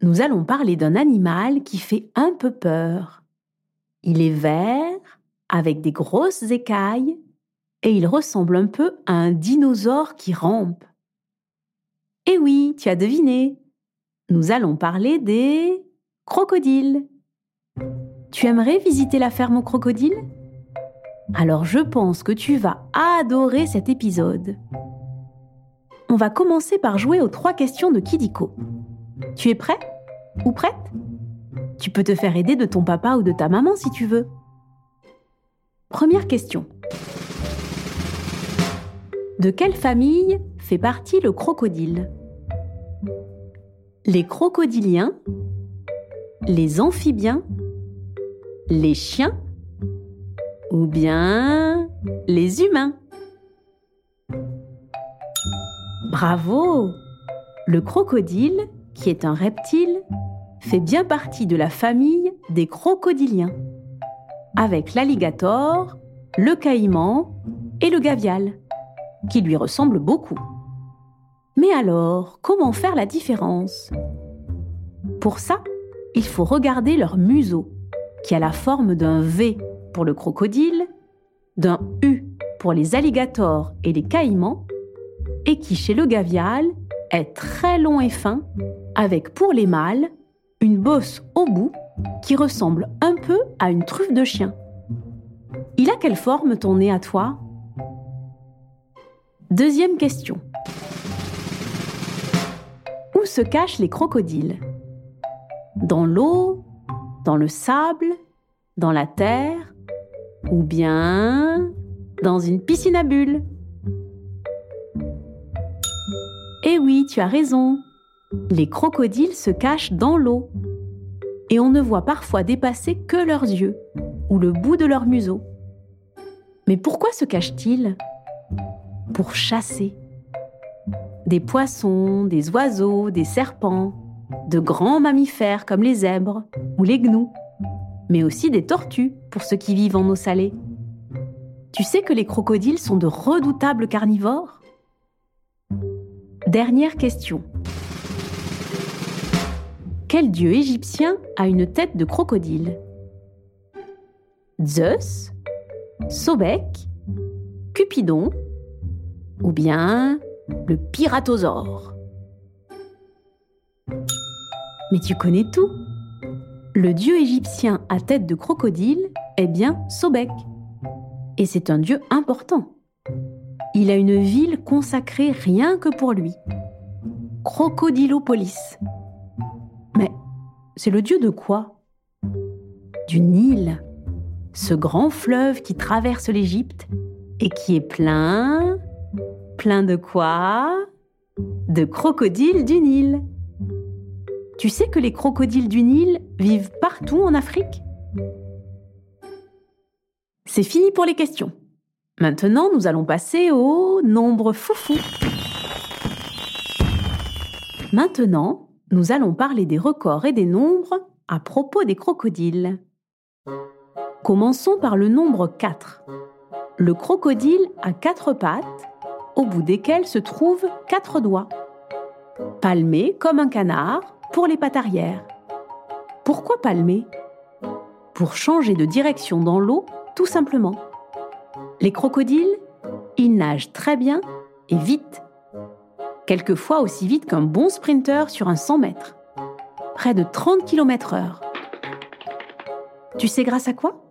nous allons parler d'un animal qui fait un peu peur. Il est vert, avec des grosses écailles, et il ressemble un peu à un dinosaure qui rampe. Eh oui, tu as deviné. Nous allons parler des crocodiles. Tu aimerais visiter la ferme aux crocodiles? Alors je pense que tu vas adorer cet épisode. On va commencer par jouer aux trois questions de Kidiko. Tu es prêt Ou prête? Tu peux te faire aider de ton papa ou de ta maman si tu veux. Première question. De quelle famille fait partie le crocodile? Les crocodiliens Les amphibiens Les chiens Ou bien les humains? Bravo Le crocodile qui est un reptile, fait bien partie de la famille des crocodiliens, avec l'alligator, le caïman et le gavial, qui lui ressemblent beaucoup. Mais alors, comment faire la différence? Pour ça, il faut regarder leur museau, qui a la forme d'un V pour le crocodile, d'un U pour les alligators et les caïmans, et qui chez le gavial est très long et fin avec pour les mâles une bosse au bout qui ressemble un peu à une truffe de chien. Il a quelle forme ton nez à toi? Deuxième question. Où se cachent les crocodiles? Dans l'eau Dans le sable Dans la terre Ou bien dans une piscine à bulles? Eh oui, tu as raison les crocodiles se cachent dans l'eau et on ne voit parfois dépasser que leurs yeux ou le bout de leur museau. Mais pourquoi se cachent-ils? Pour chasser. Des poissons, des oiseaux, des serpents, de grands mammifères comme les zèbres ou les gnous, mais aussi des tortues pour ceux qui vivent en eau salée. Tu sais que les crocodiles sont de redoutables carnivores? Dernière question. Quel dieu égyptien a une tête de crocodile? Zeus Sobek Cupidon Ou bien le piratosaure? Mais tu connais tout Le dieu égyptien à tête de crocodile est bien Sobek. Et c'est un dieu important. Il a une ville consacrée rien que pour lui. Crocodilopolis. C'est le dieu de quoi? Du Nil, ce grand fleuve qui traverse l'Égypte et qui est plein... Plein de quoi? De crocodiles du Nil. Tu sais que les crocodiles du Nil vivent partout en Afrique? C'est fini pour les questions. Maintenant, nous allons passer au nombre foufou. Maintenant, nous allons parler des records et des nombres à propos des crocodiles. Commençons par le nombre 4. Le crocodile a quatre pattes, au bout desquelles se trouvent quatre doigts, palmés comme un canard pour les pattes arrière. Pourquoi palmés Pour changer de direction dans l'eau, tout simplement. Les crocodiles, ils nagent très bien et vite quelquefois aussi vite qu'un bon sprinter sur un 100 mètres. Près de 30 km/h. Tu sais grâce à quoi?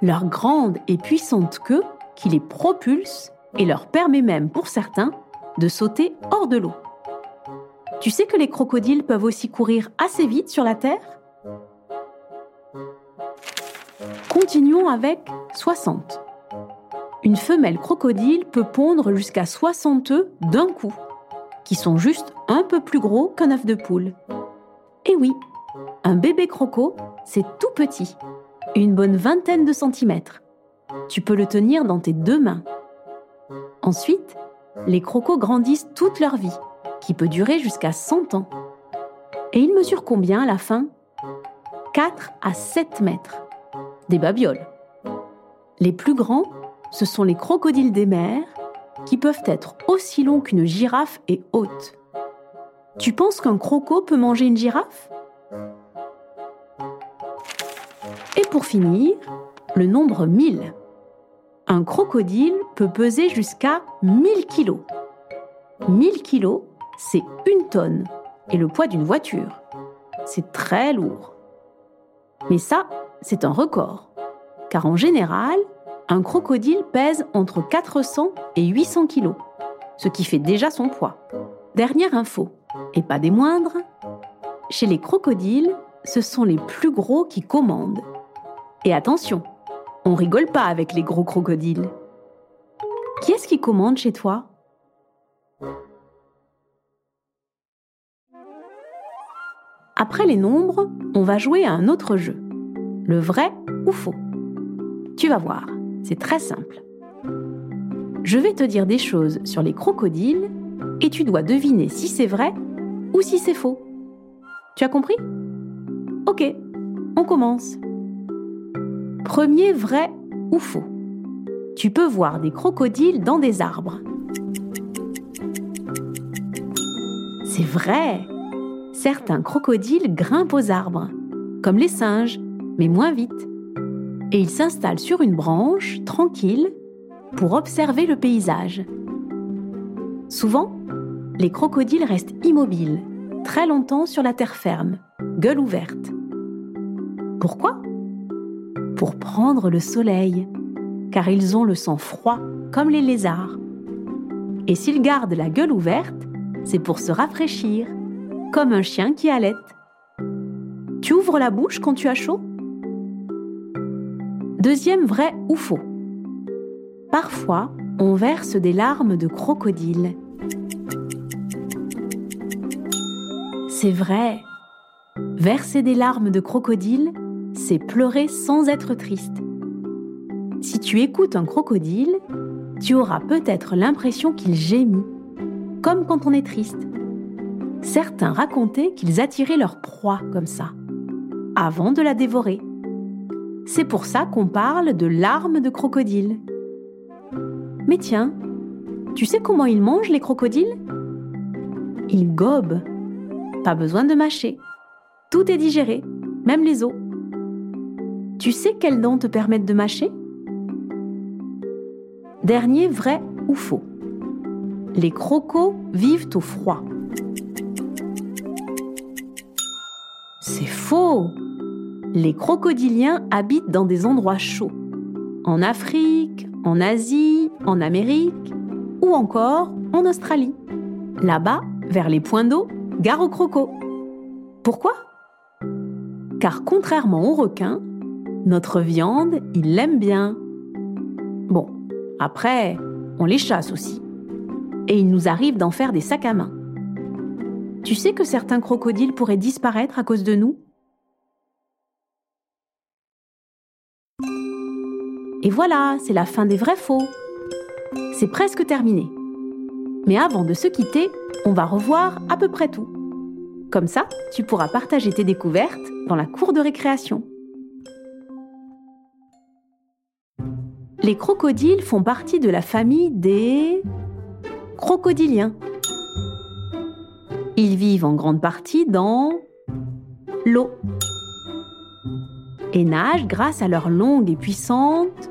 Leur grande et puissante queue qui les propulse et leur permet même, pour certains, de sauter hors de l'eau. Tu sais que les crocodiles peuvent aussi courir assez vite sur la Terre? Continuons avec 60. Une femelle crocodile peut pondre jusqu'à 60 œufs d'un coup qui sont juste un peu plus gros qu'un œuf de poule. Et oui, un bébé croco c'est tout petit, une bonne vingtaine de centimètres. Tu peux le tenir dans tes deux mains. Ensuite, les crocos grandissent toute leur vie, qui peut durer jusqu'à 100 ans. Et ils mesurent combien à la fin? 4 à 7 mètres. Des babioles. Les plus grands, ce sont les crocodiles des mers, qui peuvent être aussi longs qu'une girafe et hautes. Tu penses qu'un croco peut manger une girafe? Et pour finir, le nombre 1000. Un crocodile peut peser jusqu'à 1000 kilos. 1000 kilos, c'est une tonne et le poids d'une voiture. C'est très lourd. Mais ça, c'est un record. Car en général, un crocodile pèse entre 400 et 800 kilos, ce qui fait déjà son poids. Dernière info, et pas des moindres, chez les crocodiles, ce sont les plus gros qui commandent. Et attention, on rigole pas avec les gros crocodiles. Qui est-ce qui commande chez toi? Après les nombres, on va jouer à un autre jeu. Le vrai ou faux. Tu vas voir, c'est très simple. Je vais te dire des choses sur les crocodiles et tu dois deviner si c'est vrai ou si c'est faux. Tu as compris? Ok, on commence. Premier vrai ou faux? Tu peux voir des crocodiles dans des arbres. C'est vrai Certains crocodiles grimpent aux arbres, comme les singes, mais moins vite. Et ils s'installent sur une branche, tranquille, pour observer le paysage. Souvent, les crocodiles restent immobiles, très longtemps sur la terre ferme, gueule ouverte. Pourquoi? Pour prendre le soleil, car ils ont le sang froid comme les lézards. Et s'ils gardent la gueule ouverte, c'est pour se rafraîchir, comme un chien qui allaite. Tu ouvres la bouche quand tu as chaud? Deuxième vrai ou faux. Parfois, on verse des larmes de crocodile C'est vrai. Verser des larmes de crocodile, c'est pleurer sans être triste. Si tu écoutes un crocodile, tu auras peut-être l'impression qu'il gémit, comme quand on est triste. Certains racontaient qu'ils attiraient leur proie comme ça, avant de la dévorer. C'est pour ça qu'on parle de larmes de crocodile. Mais tiens, tu sais comment ils mangent les crocodiles? Ils gobent pas besoin de mâcher. Tout est digéré, même les os. Tu sais quelles dents te permettent de mâcher? Dernier vrai ou faux. Les crocos vivent au froid. C'est faux Les crocodiliens habitent dans des endroits chauds. En Afrique, en Asie, en Amérique ou encore en Australie. Là-bas, vers les points d'eau, gare au croco. Pourquoi? Car contrairement aux requins, notre viande, ils l'aiment bien. Bon, après, on les chasse aussi. Et il nous arrive d'en faire des sacs à main. Tu sais que certains crocodiles pourraient disparaître à cause de nous? Et voilà, c'est la fin des vrais faux. C'est presque terminé. Mais avant de se quitter, on va revoir à peu près tout. Comme ça, tu pourras partager tes découvertes dans la cour de récréation. Les crocodiles font partie de la famille des crocodiliens. Ils vivent en grande partie dans l'eau et nagent grâce à leur longue et puissante